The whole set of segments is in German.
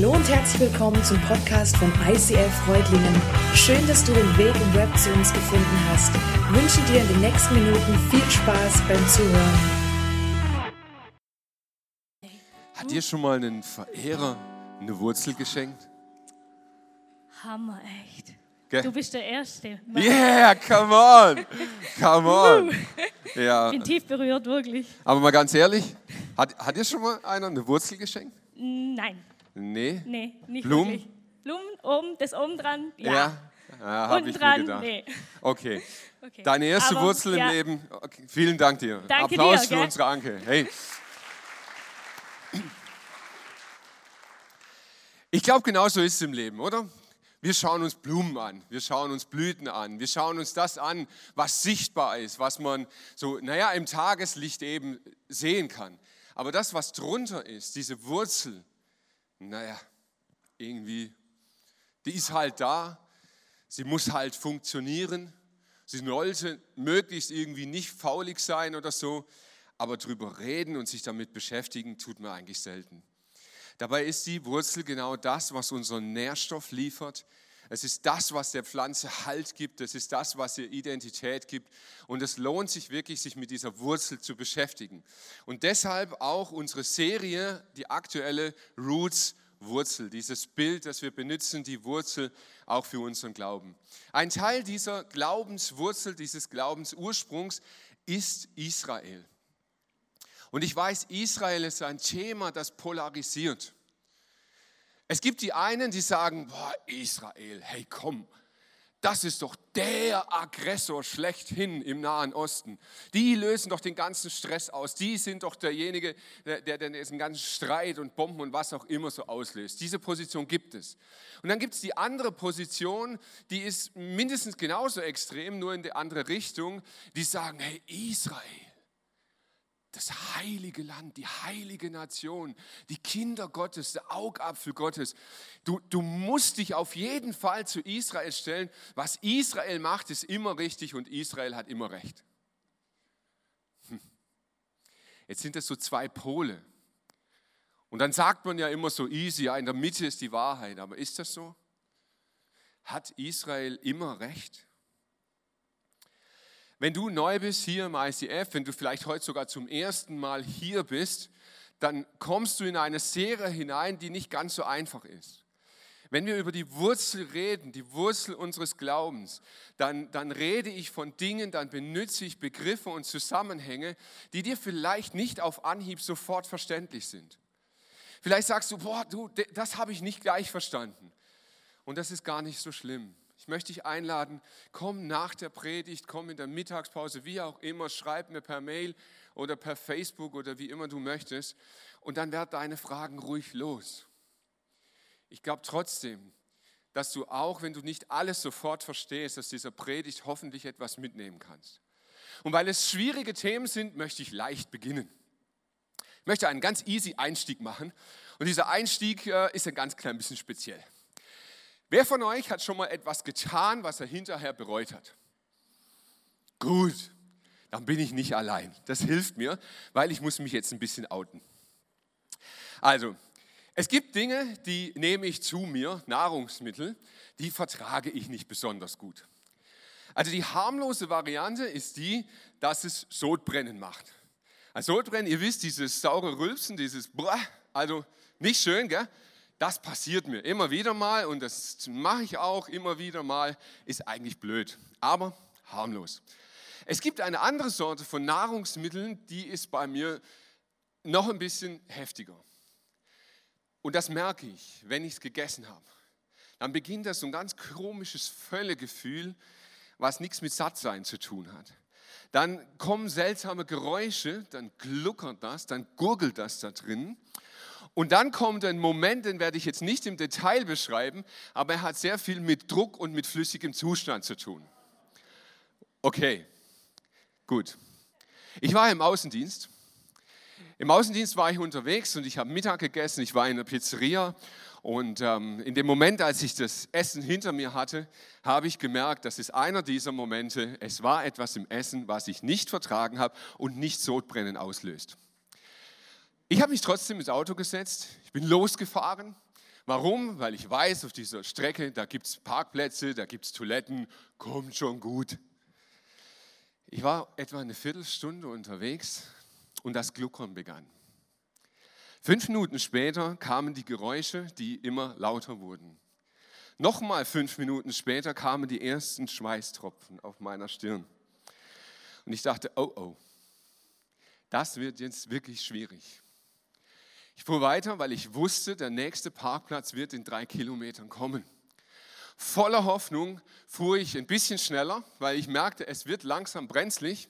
Hallo und herzlich willkommen zum Podcast von ICF Freudlingen. Schön, dass du den Weg im Web zu uns gefunden hast. Ich wünsche dir in den nächsten Minuten viel Spaß beim Zuhören. Hat dir schon mal einen Verehrer eine Wurzel geschenkt? Hammer, echt. Gell? Du bist der Erste. Yeah, come on, come on. Ja, Ich bin tief berührt, wirklich. aber mal ganz ehrlich, hat, hat dir schon mal einer eine Wurzel geschenkt? Nein, Nee. nee, nicht Blumen? wirklich. Blumen, oben, das oben dran, ja. Ja, ja habe ich dran, gedacht. nee. Okay. Okay. Deine erste Aber, Wurzel im ja, Leben. Okay. Vielen Dank dir. Danke Applaus dir, für gell? unsere Anke. Hey. Ich glaube, genauso ist es im Leben, oder? Wir schauen uns Blumen an, wir schauen uns Blüten an, wir schauen uns das an, was sichtbar ist, was man so, naja, im Tageslicht eben sehen kann. Aber das, was drunter ist, diese Wurzel, naja, irgendwie, die ist halt da, sie muss halt funktionieren, sie sollte möglichst irgendwie nicht faulig sein oder so, aber drüber reden und sich damit beschäftigen, tut man eigentlich selten. Dabei ist die Wurzel genau das, was unseren Nährstoff liefert. Es ist das, was der Pflanze Halt gibt. Es ist das, was ihr Identität gibt. Und es lohnt sich wirklich, sich mit dieser Wurzel zu beschäftigen. Und deshalb auch unsere Serie, die aktuelle Roots Wurzel, dieses Bild, das wir benutzen, die Wurzel auch für unseren Glauben. Ein Teil dieser Glaubenswurzel, dieses Glaubensursprungs ist Israel. Und ich weiß, Israel ist ein Thema, das polarisiert. Es gibt die einen, die sagen, boah, Israel, hey komm, das ist doch der Aggressor schlechthin im Nahen Osten. Die lösen doch den ganzen Stress aus. Die sind doch derjenige, der, diesen ganzen Streit und Bomben und was auch immer so auslöst. Diese Position gibt es. Und dann gibt es die andere Position, die ist mindestens genauso extrem, nur in die andere Richtung. Die sagen, hey Israel, das heilige Land, die heilige Nation, die Kinder Gottes, der Augapfel Gottes. Du, du musst dich auf jeden Fall zu Israel stellen. Was Israel macht, ist immer richtig und Israel hat immer recht. Hm. Jetzt sind das so zwei Pole. Und dann sagt man ja immer so easy, ja, in der Mitte ist die Wahrheit. Aber ist das so? Hat Israel immer recht? Wenn du neu bist hier im ICF, wenn du vielleicht heute sogar zum ersten Mal hier bist, dann kommst du in eine Serie hinein, die nicht ganz so einfach ist. Wenn wir über die Wurzel reden, die Wurzel unseres Glaubens, dann, dann rede ich von Dingen, dann benütze ich Begriffe und Zusammenhänge, die dir vielleicht nicht auf Anhieb sofort verständlich sind. Vielleicht sagst du, boah, du, das habe ich nicht gleich verstanden. Und das ist gar nicht so schlimm. Ich möchte dich einladen, komm nach der Predigt, komm in der Mittagspause, wie auch immer, schreib mir per Mail oder per Facebook oder wie immer du möchtest. Und dann werd deine Fragen ruhig los. Ich glaube trotzdem, dass du auch, wenn du nicht alles sofort verstehst, aus dieser Predigt hoffentlich etwas mitnehmen kannst. Und weil es schwierige Themen sind, möchte ich leicht beginnen. Ich möchte einen ganz easy Einstieg machen. Und dieser Einstieg äh, ist ein ganz klein bisschen speziell. Wer von euch hat schon mal etwas getan, was er hinterher bereut hat? Gut, dann bin ich nicht allein. Das hilft mir, weil ich muss mich jetzt ein bisschen outen. Also, es gibt Dinge, die nehme ich zu mir, Nahrungsmittel, die vertrage ich nicht besonders gut. Also die harmlose Variante ist die, dass es Sodbrennen macht. Also Sodbrennen, ihr wisst, dieses saure Rülpsen, dieses Brah, also nicht schön, gell? Das passiert mir immer wieder mal und das mache ich auch immer wieder mal, ist eigentlich blöd, aber harmlos. Es gibt eine andere Sorte von Nahrungsmitteln, die ist bei mir noch ein bisschen heftiger. Und das merke ich, wenn ich es gegessen habe. Dann beginnt das so ein ganz komisches Völlegefühl, was nichts mit Sattsein zu tun hat. Dann kommen seltsame Geräusche, dann gluckert das, dann gurgelt das da drin. Und dann kommt ein Moment, den werde ich jetzt nicht im Detail beschreiben, aber er hat sehr viel mit Druck und mit flüssigem Zustand zu tun. Okay, gut. Ich war im Außendienst. Im Außendienst war ich unterwegs und ich habe Mittag gegessen. Ich war in einer Pizzeria und ähm, in dem Moment, als ich das Essen hinter mir hatte, habe ich gemerkt, das ist einer dieser Momente. Es war etwas im Essen, was ich nicht vertragen habe und nicht Sodbrennen auslöst. Ich habe mich trotzdem ins Auto gesetzt, ich bin losgefahren, Warum? Weil ich weiß, auf dieser Strecke, da gibt es Parkplätze, da gibt es Toiletten, kommt schon gut. Ich war etwa eine Viertelstunde unterwegs und das Gluckern begann. Fünf Minuten später kamen die Geräusche, die immer lauter wurden. Nochmal fünf Minuten später kamen die ersten Schweißtropfen auf meiner Stirn. Und ich dachte, oh oh, das wird jetzt wirklich schwierig. Ich fuhr weiter, weil ich wusste, der nächste Parkplatz wird in drei Kilometern kommen. Voller Hoffnung fuhr ich ein bisschen schneller, weil ich merkte, es wird langsam brenzlig.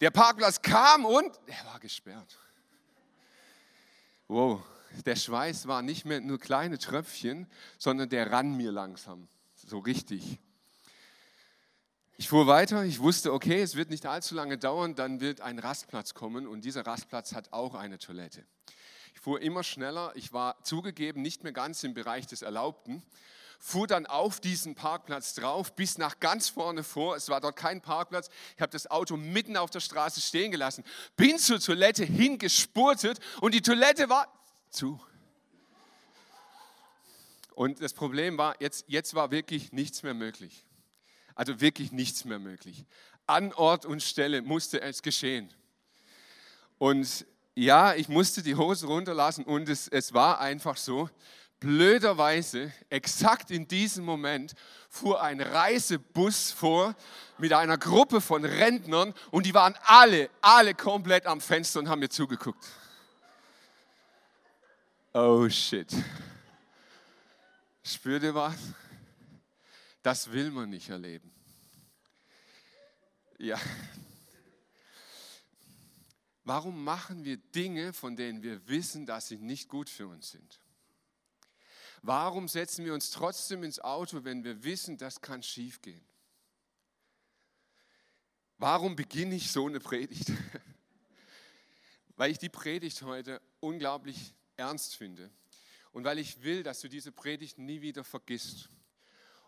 Der Parkplatz kam und er war gesperrt. Wow, der Schweiß war nicht mehr nur kleine Tröpfchen, sondern der rann mir langsam, so richtig. Ich fuhr weiter, ich wusste, okay, es wird nicht allzu lange dauern, dann wird ein Rastplatz kommen und dieser Rastplatz hat auch eine Toilette. Ich fuhr immer schneller, ich war zugegeben nicht mehr ganz im Bereich des Erlaubten, fuhr dann auf diesen Parkplatz drauf, bis nach ganz vorne vor. Es war dort kein Parkplatz. Ich habe das Auto mitten auf der Straße stehen gelassen, bin zur Toilette hingespurtet und die Toilette war zu. Und das Problem war, jetzt, jetzt war wirklich nichts mehr möglich. Also wirklich nichts mehr möglich. An Ort und Stelle musste es geschehen. Und ja, ich musste die Hose runterlassen und es, es war einfach so. Blöderweise, exakt in diesem Moment, fuhr ein Reisebus vor mit einer Gruppe von Rentnern und die waren alle, alle komplett am Fenster und haben mir zugeguckt. Oh shit. Spürt ihr was? Das will man nicht erleben. Ja. Warum machen wir Dinge, von denen wir wissen, dass sie nicht gut für uns sind? Warum setzen wir uns trotzdem ins Auto, wenn wir wissen, das kann schiefgehen? Warum beginne ich so eine Predigt? Weil ich die Predigt heute unglaublich ernst finde und weil ich will, dass du diese Predigt nie wieder vergisst.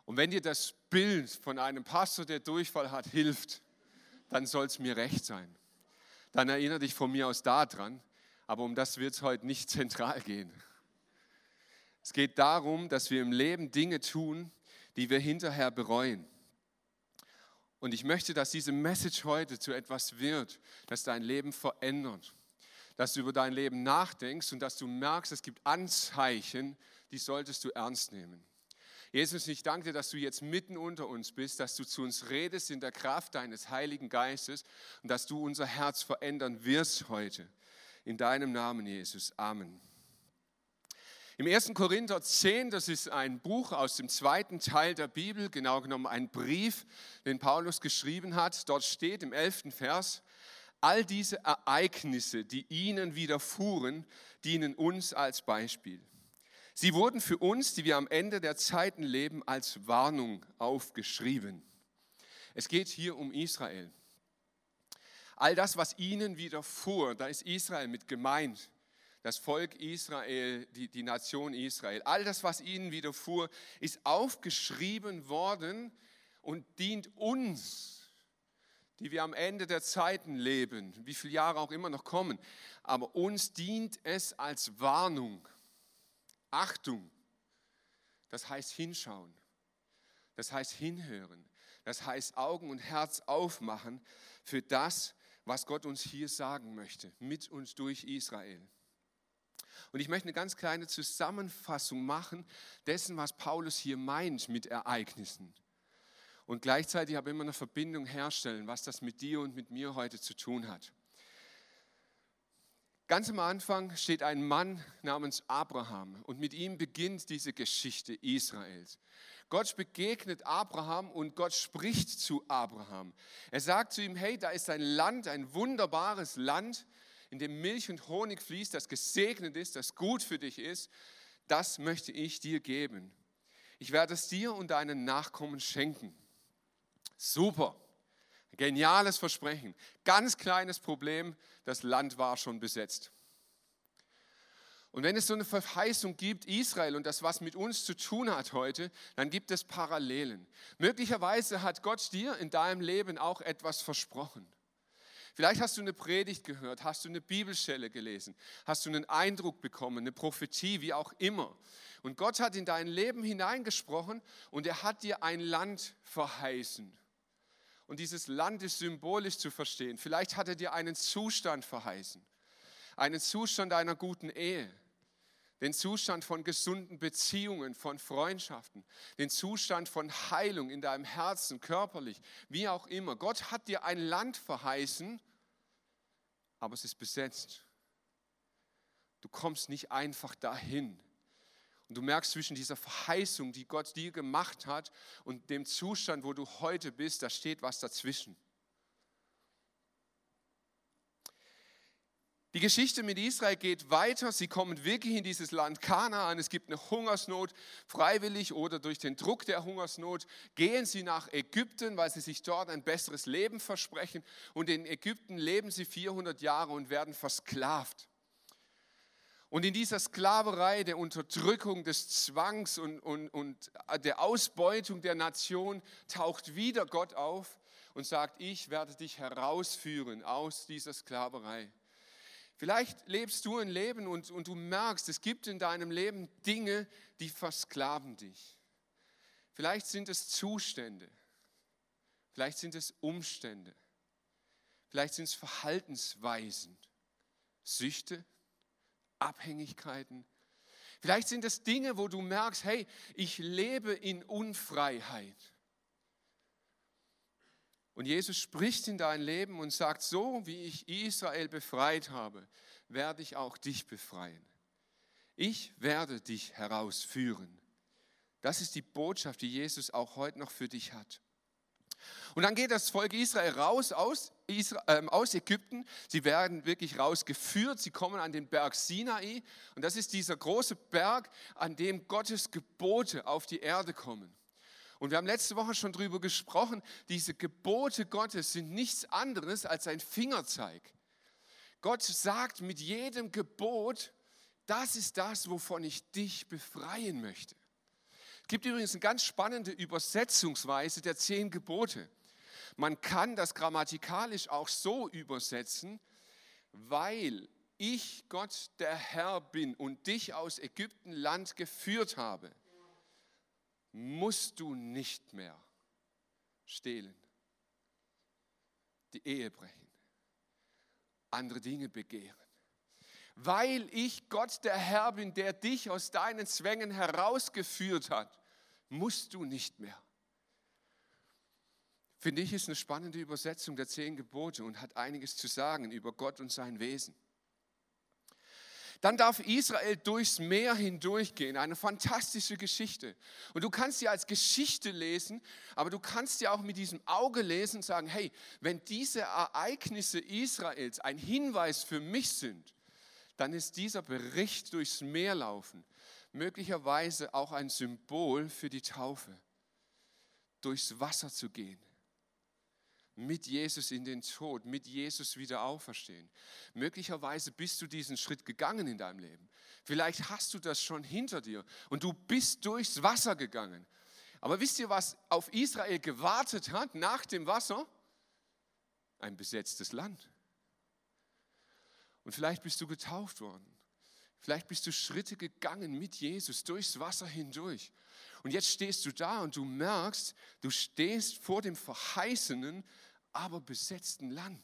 Und wenn dir das Bild von einem Pastor, der Durchfall hat, hilft, dann soll es mir recht sein. Dann erinnere dich von mir aus daran, aber um das wird es heute nicht zentral gehen. Es geht darum, dass wir im Leben Dinge tun, die wir hinterher bereuen. Und ich möchte, dass diese Message heute zu etwas wird, das dein Leben verändert dass du über dein Leben nachdenkst und dass du merkst, es gibt Anzeichen, die solltest du ernst nehmen. Jesus, ich danke dir, dass du jetzt mitten unter uns bist, dass du zu uns redest in der Kraft deines Heiligen Geistes und dass du unser Herz verändern wirst heute. In deinem Namen, Jesus. Amen. Im 1. Korinther 10, das ist ein Buch aus dem zweiten Teil der Bibel, genau genommen ein Brief, den Paulus geschrieben hat. Dort steht im 11. Vers, All diese Ereignisse, die ihnen widerfuhren, dienen uns als Beispiel. Sie wurden für uns, die wir am Ende der Zeiten leben, als Warnung aufgeschrieben. Es geht hier um Israel. All das, was ihnen widerfuhr, da ist Israel mit gemeint. Das Volk Israel, die, die Nation Israel. All das, was ihnen widerfuhr, ist aufgeschrieben worden und dient uns die wir am Ende der Zeiten leben, wie viele Jahre auch immer noch kommen. Aber uns dient es als Warnung. Achtung, das heißt hinschauen, das heißt hinhören, das heißt Augen und Herz aufmachen für das, was Gott uns hier sagen möchte, mit uns durch Israel. Und ich möchte eine ganz kleine Zusammenfassung machen dessen, was Paulus hier meint mit Ereignissen und gleichzeitig aber immer eine Verbindung herstellen, was das mit dir und mit mir heute zu tun hat. Ganz am Anfang steht ein Mann namens Abraham und mit ihm beginnt diese Geschichte Israels. Gott begegnet Abraham und Gott spricht zu Abraham. Er sagt zu ihm, hey, da ist ein Land, ein wunderbares Land, in dem Milch und Honig fließt, das gesegnet ist, das gut für dich ist. Das möchte ich dir geben. Ich werde es dir und deinen Nachkommen schenken. Super. Geniales Versprechen. Ganz kleines Problem, das Land war schon besetzt. Und wenn es so eine Verheißung gibt, Israel und das, was mit uns zu tun hat heute, dann gibt es Parallelen. Möglicherweise hat Gott dir in deinem Leben auch etwas versprochen. Vielleicht hast du eine Predigt gehört, hast du eine Bibelstelle gelesen, hast du einen Eindruck bekommen, eine Prophetie, wie auch immer. Und Gott hat in dein Leben hineingesprochen und er hat dir ein Land verheißen. Und dieses Land ist symbolisch zu verstehen. Vielleicht hat er dir einen Zustand verheißen, einen Zustand einer guten Ehe, den Zustand von gesunden Beziehungen, von Freundschaften, den Zustand von Heilung in deinem Herzen, körperlich, wie auch immer. Gott hat dir ein Land verheißen, aber es ist besetzt. Du kommst nicht einfach dahin. Und du merkst zwischen dieser Verheißung, die Gott dir gemacht hat, und dem Zustand, wo du heute bist, da steht was dazwischen. Die Geschichte mit Israel geht weiter. Sie kommen wirklich in dieses Land Kanaan. Es gibt eine Hungersnot. Freiwillig oder durch den Druck der Hungersnot gehen sie nach Ägypten, weil sie sich dort ein besseres Leben versprechen. Und in Ägypten leben sie 400 Jahre und werden versklavt. Und in dieser Sklaverei, der Unterdrückung, des Zwangs und, und, und der Ausbeutung der Nation taucht wieder Gott auf und sagt, ich werde dich herausführen aus dieser Sklaverei. Vielleicht lebst du ein Leben und, und du merkst, es gibt in deinem Leben Dinge, die versklaven dich. Vielleicht sind es Zustände, vielleicht sind es Umstände, vielleicht sind es Verhaltensweisen, Süchte, Abhängigkeiten. Vielleicht sind es Dinge, wo du merkst, hey, ich lebe in Unfreiheit. Und Jesus spricht in dein Leben und sagt, so wie ich Israel befreit habe, werde ich auch dich befreien. Ich werde dich herausführen. Das ist die Botschaft, die Jesus auch heute noch für dich hat. Und dann geht das Volk Israel raus aus, Israel, äh, aus Ägypten. Sie werden wirklich rausgeführt. Sie kommen an den Berg Sinai. Und das ist dieser große Berg, an dem Gottes Gebote auf die Erde kommen. Und wir haben letzte Woche schon darüber gesprochen, diese Gebote Gottes sind nichts anderes als ein Fingerzeig. Gott sagt mit jedem Gebot, das ist das, wovon ich dich befreien möchte. Es gibt übrigens eine ganz spannende Übersetzungsweise der zehn Gebote. Man kann das grammatikalisch auch so übersetzen, weil ich Gott der Herr bin und dich aus Ägyptenland geführt habe musst du nicht mehr stehlen, die Ehe brechen, andere Dinge begehren. Weil ich Gott der Herr bin, der dich aus deinen Zwängen herausgeführt hat, musst du nicht mehr. Finde ich, ist eine spannende Übersetzung der zehn Gebote und hat einiges zu sagen über Gott und sein Wesen. Dann darf Israel durchs Meer hindurchgehen. Eine fantastische Geschichte. Und du kannst sie als Geschichte lesen, aber du kannst sie auch mit diesem Auge lesen und sagen, hey, wenn diese Ereignisse Israels ein Hinweis für mich sind, dann ist dieser Bericht durchs Meer laufen möglicherweise auch ein Symbol für die Taufe. Durchs Wasser zu gehen mit Jesus in den Tod, mit Jesus wieder auferstehen. Möglicherweise bist du diesen Schritt gegangen in deinem Leben. Vielleicht hast du das schon hinter dir und du bist durchs Wasser gegangen. Aber wisst ihr, was auf Israel gewartet hat nach dem Wasser? Ein besetztes Land. Und vielleicht bist du getauft worden. Vielleicht bist du Schritte gegangen mit Jesus durchs Wasser hindurch. Und jetzt stehst du da und du merkst, du stehst vor dem verheißenen, aber besetzten Land.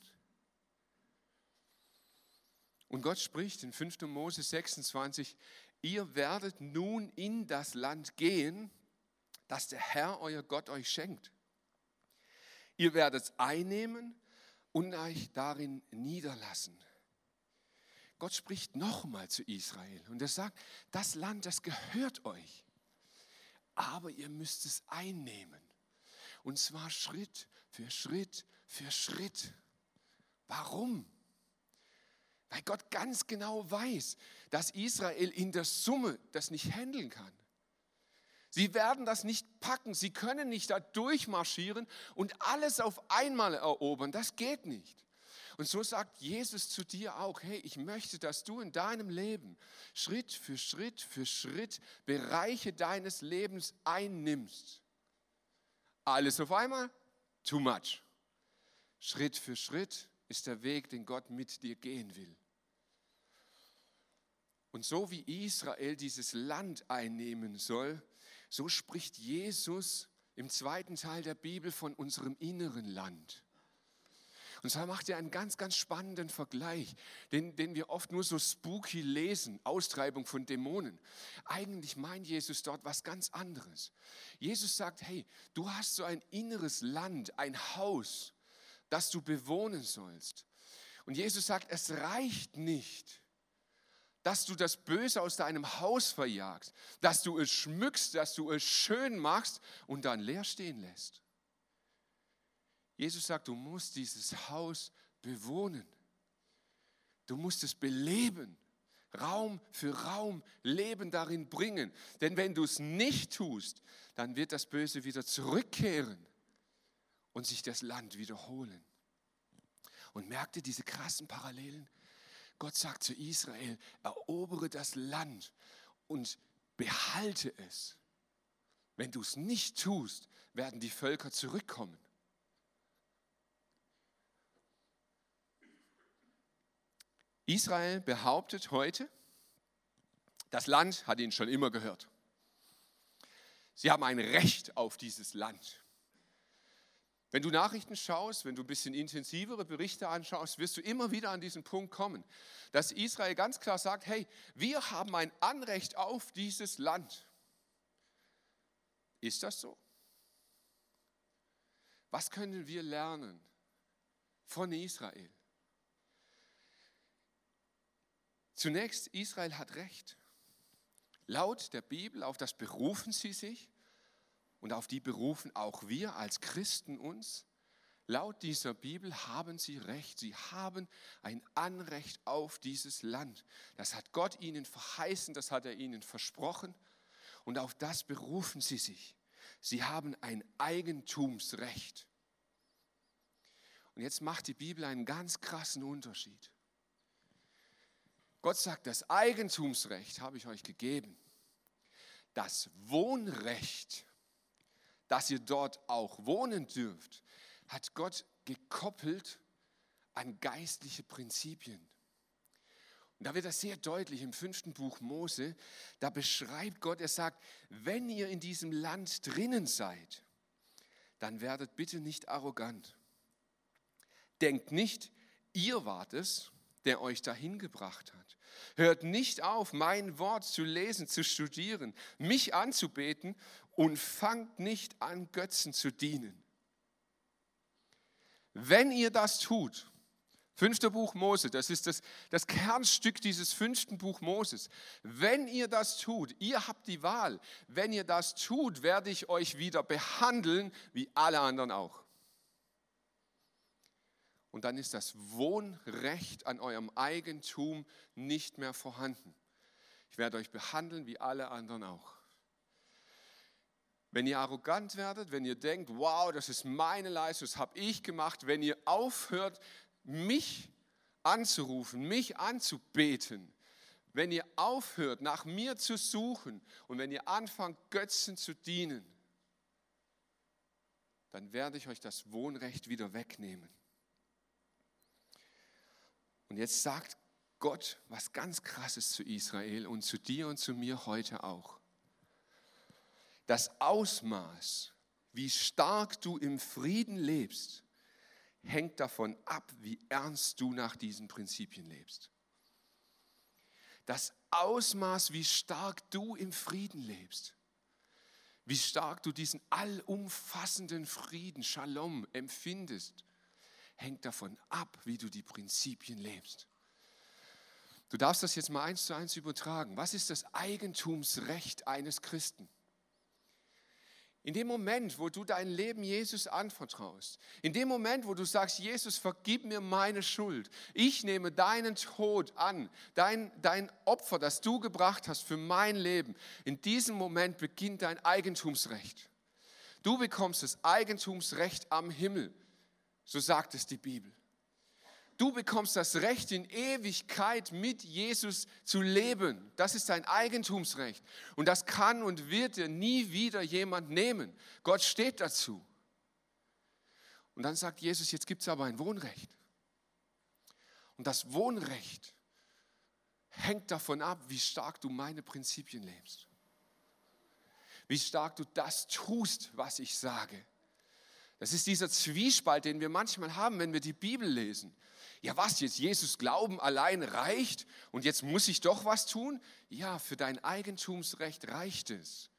Und Gott spricht in 5. Mose 26, ihr werdet nun in das Land gehen, das der Herr, euer Gott, euch schenkt. Ihr werdet es einnehmen und euch darin niederlassen. Gott spricht nochmal zu Israel und er sagt, das Land, das gehört euch aber ihr müsst es einnehmen. Und zwar Schritt für Schritt für Schritt. Warum? Weil Gott ganz genau weiß, dass Israel in der Summe das nicht handeln kann. Sie werden das nicht packen, sie können nicht da durchmarschieren und alles auf einmal erobern. Das geht nicht. Und so sagt Jesus zu dir auch, hey, ich möchte, dass du in deinem Leben Schritt für Schritt für Schritt Bereiche deines Lebens einnimmst. Alles auf einmal? Too much. Schritt für Schritt, ist der Weg, den Gott mit dir gehen will. Und so wie Israel dieses Land einnehmen soll, so spricht Jesus im zweiten Teil der Bibel von unserem inneren Land. Und zwar macht er einen ganz, ganz spannenden Vergleich, den, den wir oft nur so spooky lesen, Austreibung von Dämonen. Eigentlich meint Jesus dort was ganz anderes. Jesus sagt, hey, du hast so ein inneres Land, ein Haus, das du bewohnen sollst. Und Jesus sagt, es reicht nicht, dass du das Böse aus deinem Haus verjagst, dass du es schmückst, dass du es schön machst und dann leer stehen lässt. Jesus sagt, du musst dieses Haus bewohnen. Du musst es beleben. Raum für Raum Leben darin bringen. Denn wenn du es nicht tust, dann wird das Böse wieder zurückkehren und sich das Land wiederholen. Und merkte diese krassen Parallelen? Gott sagt zu Israel, erobere das Land und behalte es. Wenn du es nicht tust, werden die Völker zurückkommen. Israel behauptet heute, das Land hat ihnen schon immer gehört. Sie haben ein Recht auf dieses Land. Wenn du Nachrichten schaust, wenn du ein bisschen intensivere Berichte anschaust, wirst du immer wieder an diesen Punkt kommen, dass Israel ganz klar sagt, hey, wir haben ein Anrecht auf dieses Land. Ist das so? Was können wir lernen von Israel? Zunächst, Israel hat Recht. Laut der Bibel, auf das berufen sie sich und auf die berufen auch wir als Christen uns. Laut dieser Bibel haben sie Recht. Sie haben ein Anrecht auf dieses Land. Das hat Gott ihnen verheißen, das hat er ihnen versprochen und auf das berufen sie sich. Sie haben ein Eigentumsrecht. Und jetzt macht die Bibel einen ganz krassen Unterschied. Gott sagt, das Eigentumsrecht habe ich euch gegeben. Das Wohnrecht, dass ihr dort auch wohnen dürft, hat Gott gekoppelt an geistliche Prinzipien. Und da wird das sehr deutlich im fünften Buch Mose. Da beschreibt Gott, er sagt, wenn ihr in diesem Land drinnen seid, dann werdet bitte nicht arrogant. Denkt nicht, ihr wart es, der euch dahin gebracht hat. Hört nicht auf, mein Wort zu lesen, zu studieren, mich anzubeten und fangt nicht an, Götzen zu dienen. Wenn ihr das tut, fünfter Buch Mose, das ist das, das Kernstück dieses fünften Buch Moses, wenn ihr das tut, ihr habt die Wahl, wenn ihr das tut, werde ich euch wieder behandeln, wie alle anderen auch und dann ist das Wohnrecht an eurem Eigentum nicht mehr vorhanden. Ich werde euch behandeln wie alle anderen auch. Wenn ihr arrogant werdet, wenn ihr denkt, wow, das ist meine Leistung, das habe ich gemacht, wenn ihr aufhört, mich anzurufen, mich anzubeten, wenn ihr aufhört, nach mir zu suchen und wenn ihr anfangt, Götzen zu dienen, dann werde ich euch das Wohnrecht wieder wegnehmen. Und jetzt sagt Gott was ganz Krasses zu Israel und zu dir und zu mir heute auch. Das Ausmaß, wie stark du im Frieden lebst, hängt davon ab, wie ernst du nach diesen Prinzipien lebst. Das Ausmaß, wie stark du im Frieden lebst, wie stark du diesen allumfassenden Frieden, Shalom, empfindest, hängt davon ab, wie du die Prinzipien lebst. Du darfst das jetzt mal eins zu eins übertragen. Was ist das Eigentumsrecht eines Christen? In dem Moment, wo du dein Leben Jesus anvertraust, in dem Moment, wo du sagst, Jesus, vergib mir meine Schuld, ich nehme deinen Tod an, dein, dein Opfer, das du gebracht hast für mein Leben, in diesem Moment beginnt dein Eigentumsrecht. Du bekommst das Eigentumsrecht am Himmel. So sagt es die Bibel. Du bekommst das Recht, in Ewigkeit mit Jesus zu leben. Das ist dein Eigentumsrecht. Und das kann und wird dir nie wieder jemand nehmen. Gott steht dazu. Und dann sagt Jesus, jetzt gibt es aber ein Wohnrecht. Und das Wohnrecht hängt davon ab, wie stark du meine Prinzipien lebst. Wie stark du das tust, was ich sage. Das ist dieser Zwiespalt, den wir manchmal haben, wenn wir die Bibel lesen. Ja, was jetzt? Jesus Glauben allein reicht und jetzt muss ich doch was tun? Ja, für dein Eigentumsrecht reicht es.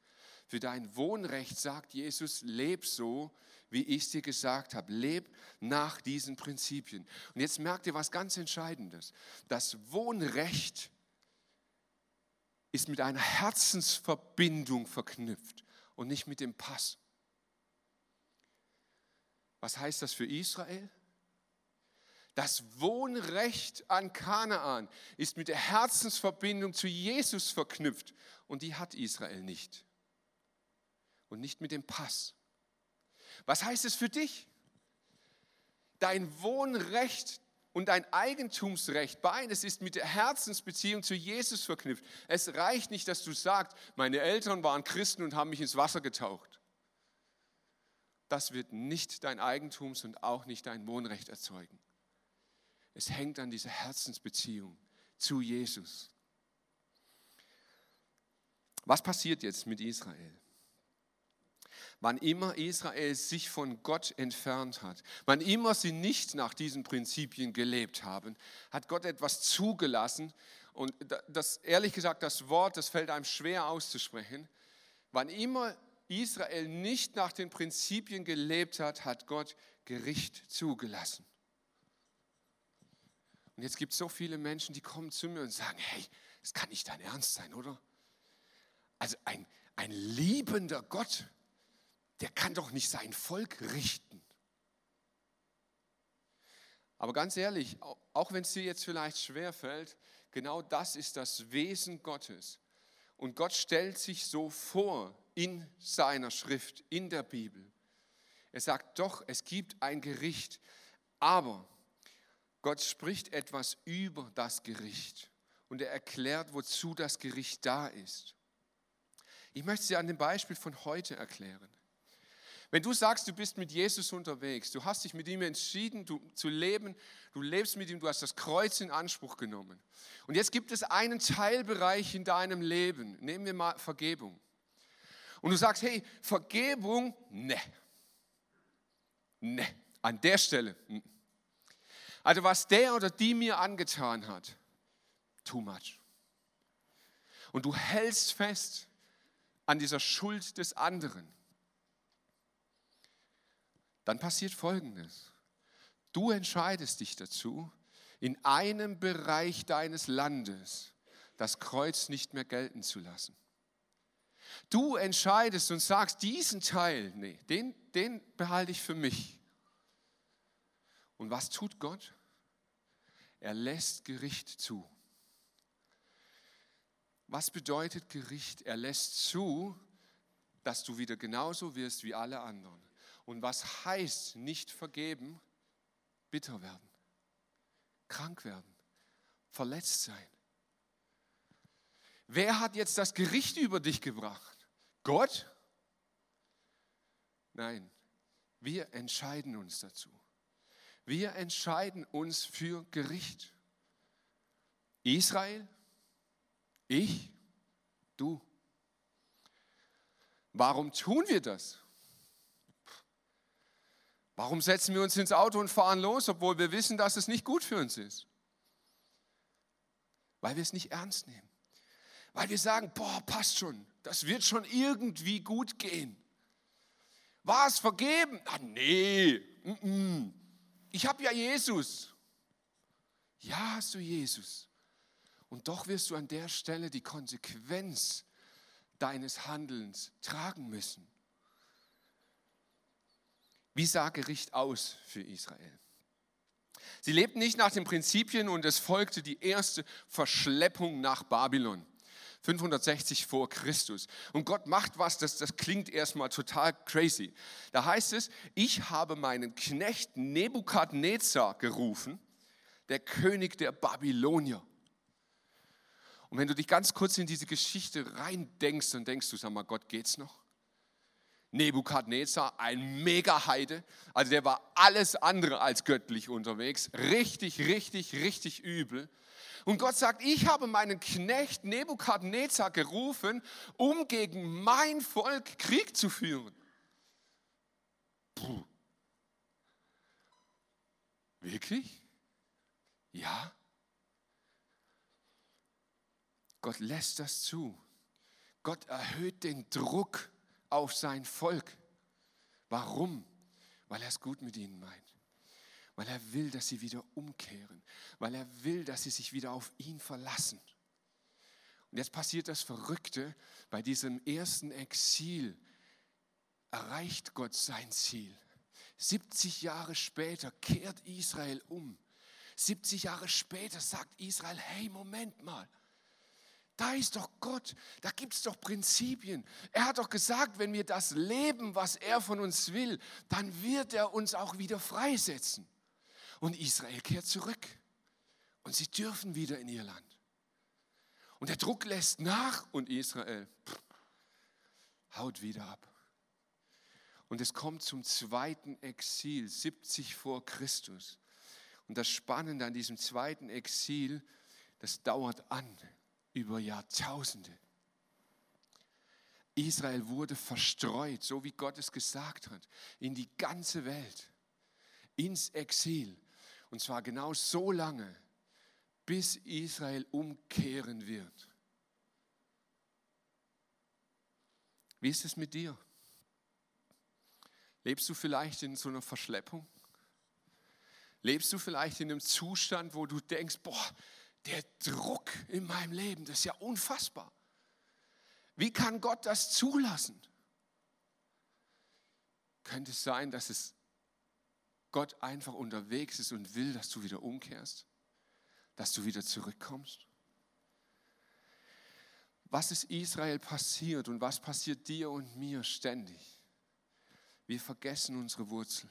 Für dein Wohnrecht sagt Jesus, leb so, wie ich es dir gesagt habe. Leb nach diesen Prinzipien. Und jetzt merkt ihr was ganz Entscheidendes. Das Wohnrecht ist mit einer Herzensverbindung verknüpft und nicht mit dem Pass. Was heißt das für Israel? Das Wohnrecht an Kanaan ist mit der Herzensverbindung zu Jesus verknüpft und die hat Israel nicht. Und nicht mit dem Pass. Was heißt es für dich? Dein Wohnrecht und dein Eigentumsrecht, beides ist mit der Herzensbeziehung zu Jesus verknüpft. Es reicht nicht, dass du sagst, meine Eltern waren Christen und haben mich ins Wasser getaucht. Das wird nicht dein Eigentums- und auch nicht dein Wohnrecht erzeugen. Es hängt an dieser Herzensbeziehung zu Jesus. Was passiert jetzt mit Israel? Wann immer Israel sich von Gott entfernt hat, wann immer sie nicht nach diesen Prinzipien gelebt haben, hat Gott etwas zugelassen. Und das, ehrlich gesagt, das Wort, das fällt einem schwer auszusprechen. Wann immer Israel nicht nach den Prinzipien gelebt hat, hat Gott Gericht zugelassen. Und jetzt gibt es so viele Menschen, die kommen zu mir und sagen, hey, das kann nicht dein Ernst sein, oder? Also ein, ein liebender Gott, der kann doch nicht sein Volk richten. Aber ganz ehrlich, auch wenn es dir jetzt vielleicht schwer fällt, genau das ist das Wesen Gottes. Und Gott stellt sich so vor in seiner Schrift, in der Bibel. Er sagt doch, es gibt ein Gericht, aber Gott spricht etwas über das Gericht und er erklärt, wozu das Gericht da ist. Ich möchte sie an dem Beispiel von heute erklären. Wenn du sagst, du bist mit Jesus unterwegs, du hast dich mit ihm entschieden du, zu leben, du lebst mit ihm, du hast das Kreuz in Anspruch genommen. Und jetzt gibt es einen Teilbereich in deinem Leben, nehmen wir mal Vergebung. Und du sagst, hey, Vergebung, ne, ne, an der Stelle, ne. Also was der oder die mir angetan hat, too much. Und du hältst fest an dieser Schuld des anderen. Dann passiert Folgendes. Du entscheidest dich dazu, in einem Bereich deines Landes das Kreuz nicht mehr gelten zu lassen. Du entscheidest und sagst, diesen Teil, nee, den, den behalte ich für mich. Und was tut Gott? Er lässt Gericht zu. Was bedeutet Gericht? Er lässt zu, dass du wieder genauso wirst wie alle anderen. Und was heißt nicht vergeben? Bitter werden, krank werden, verletzt sein. Wer hat jetzt das Gericht über dich gebracht? Gott? Nein, wir entscheiden uns dazu. Wir entscheiden uns für Gericht. Israel, ich, du. Warum tun wir das? Warum setzen wir uns ins Auto und fahren los, obwohl wir wissen, dass es nicht gut für uns ist? Weil wir es nicht ernst nehmen. Weil wir sagen, boah, passt schon, das wird schon irgendwie gut gehen. War es vergeben? Ah, nee, mm -mm. Ich habe ja Jesus. Ja, hast du Jesus. Und doch wirst du an der Stelle die Konsequenz deines Handelns tragen müssen. Wie sah Gericht aus für Israel? Sie lebten nicht nach den Prinzipien und es folgte die erste Verschleppung nach Babylon. 560 vor Christus. Und Gott macht was, das, das klingt erstmal total crazy. Da heißt es, ich habe meinen Knecht Nebukadnezar gerufen, der König der Babylonier. Und wenn du dich ganz kurz in diese Geschichte reindenkst, dann denkst du, sag mal, Gott geht's noch? Nebukadnezar, ein Mega-Heide. Also der war alles andere als göttlich unterwegs. Richtig, richtig, richtig übel. Und Gott sagt, ich habe meinen Knecht Nebukadnezar gerufen, um gegen mein Volk Krieg zu führen. Puh. Wirklich? Ja. Gott lässt das zu. Gott erhöht den Druck auf sein Volk. Warum? Weil er es gut mit ihnen meint. Weil er will, dass sie wieder umkehren. Weil er will, dass sie sich wieder auf ihn verlassen. Und jetzt passiert das Verrückte. Bei diesem ersten Exil erreicht Gott sein Ziel. 70 Jahre später kehrt Israel um. 70 Jahre später sagt Israel, hey, Moment mal, da ist doch Gott, da gibt es doch Prinzipien. Er hat doch gesagt, wenn wir das leben, was er von uns will, dann wird er uns auch wieder freisetzen. Und Israel kehrt zurück und sie dürfen wieder in ihr Land. Und der Druck lässt nach und Israel haut wieder ab. Und es kommt zum zweiten Exil, 70 vor Christus. Und das Spannende an diesem zweiten Exil, das dauert an über Jahrtausende. Israel wurde verstreut, so wie Gott es gesagt hat, in die ganze Welt, ins Exil. Und zwar genau so lange, bis Israel umkehren wird. Wie ist es mit dir? Lebst du vielleicht in so einer Verschleppung? Lebst du vielleicht in einem Zustand, wo du denkst, boah, der Druck in meinem Leben, das ist ja unfassbar. Wie kann Gott das zulassen? Könnte es sein, dass es Gott einfach unterwegs ist und will, dass du wieder umkehrst, dass du wieder zurückkommst? Was ist Israel passiert und was passiert dir und mir ständig? Wir vergessen unsere Wurzel.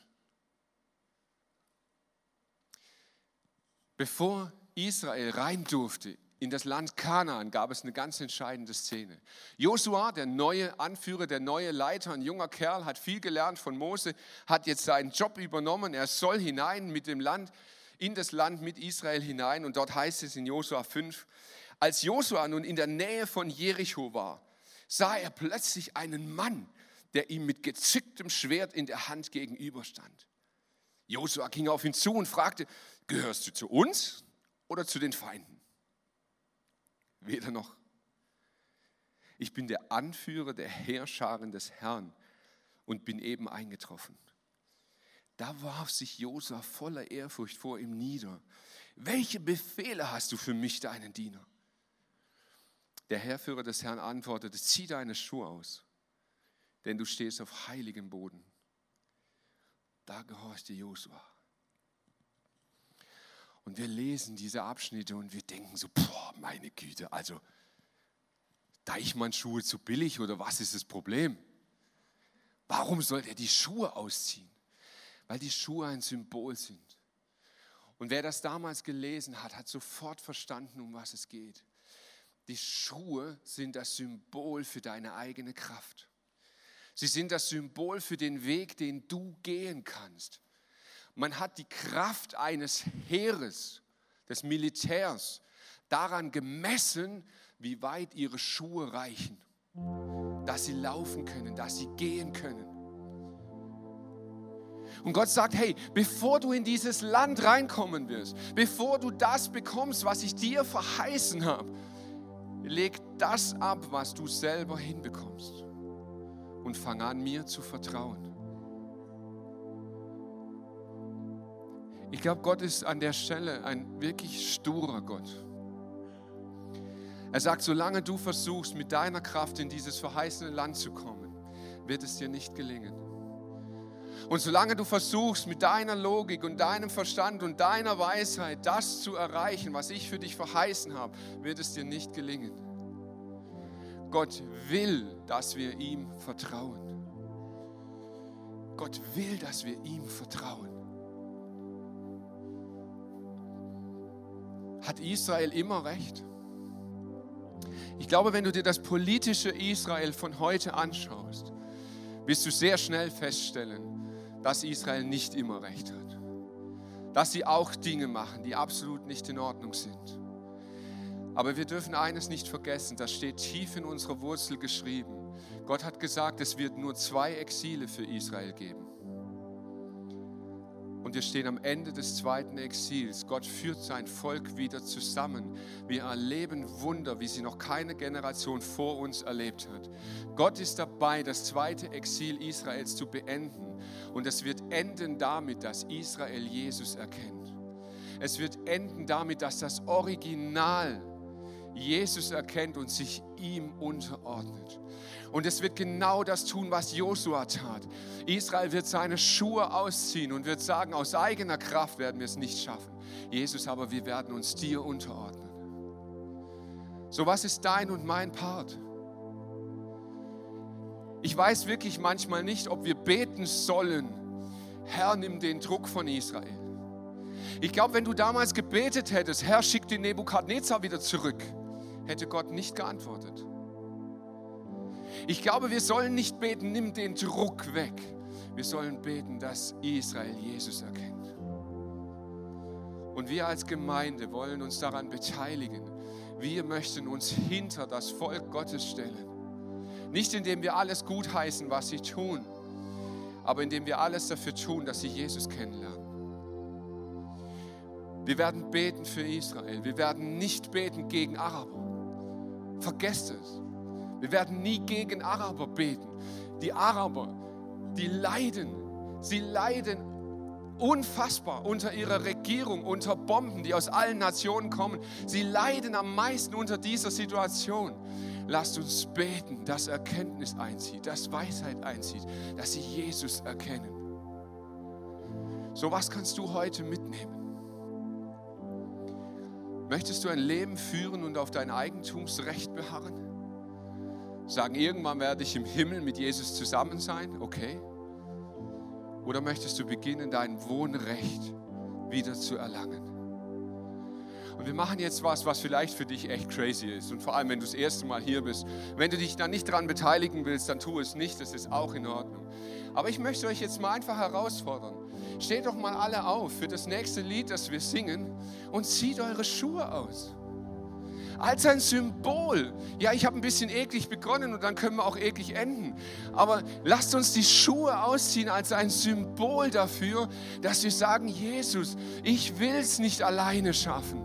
Bevor Israel rein durfte in das Land Kanaan, gab es eine ganz entscheidende Szene. Josua, der neue Anführer, der neue Leiter, ein junger Kerl, hat viel gelernt von Mose, hat jetzt seinen Job übernommen. Er soll hinein mit dem Land, in das Land mit Israel hinein. Und dort heißt es in Josua 5, als Josua nun in der Nähe von Jericho war, sah er plötzlich einen Mann, der ihm mit gezücktem Schwert in der Hand gegenüberstand. Josua ging auf ihn zu und fragte, gehörst du zu uns oder zu den Feinden? Weder noch. Ich bin der Anführer der Heerscharen des Herrn und bin eben eingetroffen. Da warf sich Josua voller Ehrfurcht vor ihm nieder. Welche Befehle hast du für mich, deinen Diener? Der Herrführer des Herrn antwortete, zieh deine Schuhe aus, denn du stehst auf heiligem Boden. Da gehorchte Josua. Und wir lesen diese Abschnitte und wir denken so, boah, meine Güte, also Deichmann-Schuhe zu billig oder was ist das Problem? Warum soll er die Schuhe ausziehen? Weil die Schuhe ein Symbol sind. Und wer das damals gelesen hat, hat sofort verstanden, um was es geht. Die Schuhe sind das Symbol für deine eigene Kraft. Sie sind das Symbol für den Weg, den du gehen kannst. Man hat die Kraft eines Heeres, des Militärs, daran gemessen, wie weit ihre Schuhe reichen, dass sie laufen können, dass sie gehen können. Und Gott sagt, hey, bevor du in dieses Land reinkommen wirst, bevor du das bekommst, was ich dir verheißen habe, leg das ab, was du selber hinbekommst und fang an, mir zu vertrauen. Ich glaube, Gott ist an der Stelle ein wirklich sturer Gott. Er sagt, solange du versuchst, mit deiner Kraft in dieses verheißene Land zu kommen, wird es dir nicht gelingen. Und solange du versuchst, mit deiner Logik und deinem Verstand und deiner Weisheit das zu erreichen, was ich für dich verheißen habe, wird es dir nicht gelingen. Gott will, dass wir ihm vertrauen. Gott will, dass wir ihm vertrauen. Hat Israel immer recht? Ich glaube, wenn du dir das politische Israel von heute anschaust, wirst du sehr schnell feststellen, dass Israel nicht immer recht hat. Dass sie auch Dinge machen, die absolut nicht in Ordnung sind. Aber wir dürfen eines nicht vergessen, das steht tief in unserer Wurzel geschrieben. Gott hat gesagt, es wird nur zwei Exile für Israel geben. Und wir stehen am Ende des zweiten Exils. Gott führt sein Volk wieder zusammen. Wir erleben Wunder, wie sie noch keine Generation vor uns erlebt hat. Gott ist dabei, das zweite Exil Israels zu beenden. Und es wird enden damit, dass Israel Jesus erkennt. Es wird enden damit, dass das Original Jesus erkennt und sich ihm unterordnet. Und es wird genau das tun, was Josua tat. Israel wird seine Schuhe ausziehen und wird sagen, aus eigener Kraft werden wir es nicht schaffen. Jesus aber, wir werden uns dir unterordnen. So was ist dein und mein Part? Ich weiß wirklich manchmal nicht, ob wir beten sollen, Herr, nimm den Druck von Israel. Ich glaube, wenn du damals gebetet hättest, Herr, schick den Nebukadnezar wieder zurück, hätte Gott nicht geantwortet. Ich glaube, wir sollen nicht beten, nimm den Druck weg. Wir sollen beten, dass Israel Jesus erkennt. Und wir als Gemeinde wollen uns daran beteiligen. Wir möchten uns hinter das Volk Gottes stellen. Nicht indem wir alles gutheißen, was sie tun, aber indem wir alles dafür tun, dass sie Jesus kennenlernen. Wir werden beten für Israel. Wir werden nicht beten gegen Araber. Vergesst es. Wir werden nie gegen Araber beten. Die Araber, die leiden. Sie leiden unfassbar unter ihrer Regierung, unter Bomben, die aus allen Nationen kommen. Sie leiden am meisten unter dieser Situation. Lasst uns beten, dass Erkenntnis einzieht, dass Weisheit einzieht, dass sie Jesus erkennen. So was kannst du heute mitnehmen. Möchtest du ein Leben führen und auf dein Eigentumsrecht beharren? sagen, irgendwann werde ich im Himmel mit Jesus zusammen sein, okay? Oder möchtest du beginnen, dein Wohnrecht wieder zu erlangen? Und wir machen jetzt was, was vielleicht für dich echt crazy ist. Und vor allem, wenn du das erste Mal hier bist. Wenn du dich dann nicht daran beteiligen willst, dann tu es nicht. Das ist auch in Ordnung. Aber ich möchte euch jetzt mal einfach herausfordern. Steht doch mal alle auf für das nächste Lied, das wir singen und zieht eure Schuhe aus als ein Symbol. Ja, ich habe ein bisschen eklig begonnen und dann können wir auch eklig enden. Aber lasst uns die Schuhe ausziehen als ein Symbol dafür, dass wir sagen, Jesus, ich will es nicht alleine schaffen.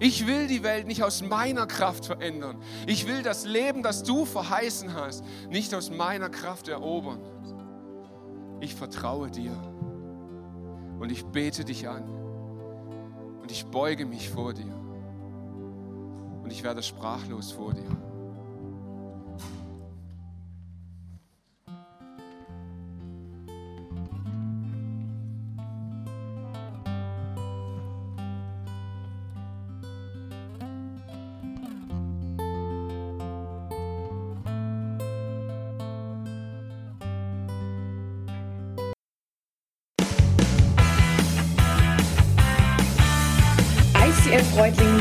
Ich will die Welt nicht aus meiner Kraft verändern. Ich will das Leben, das du verheißen hast, nicht aus meiner Kraft erobern. Ich vertraue dir und ich bete dich an und ich beuge mich vor dir und ich werde sprachlos vor dir.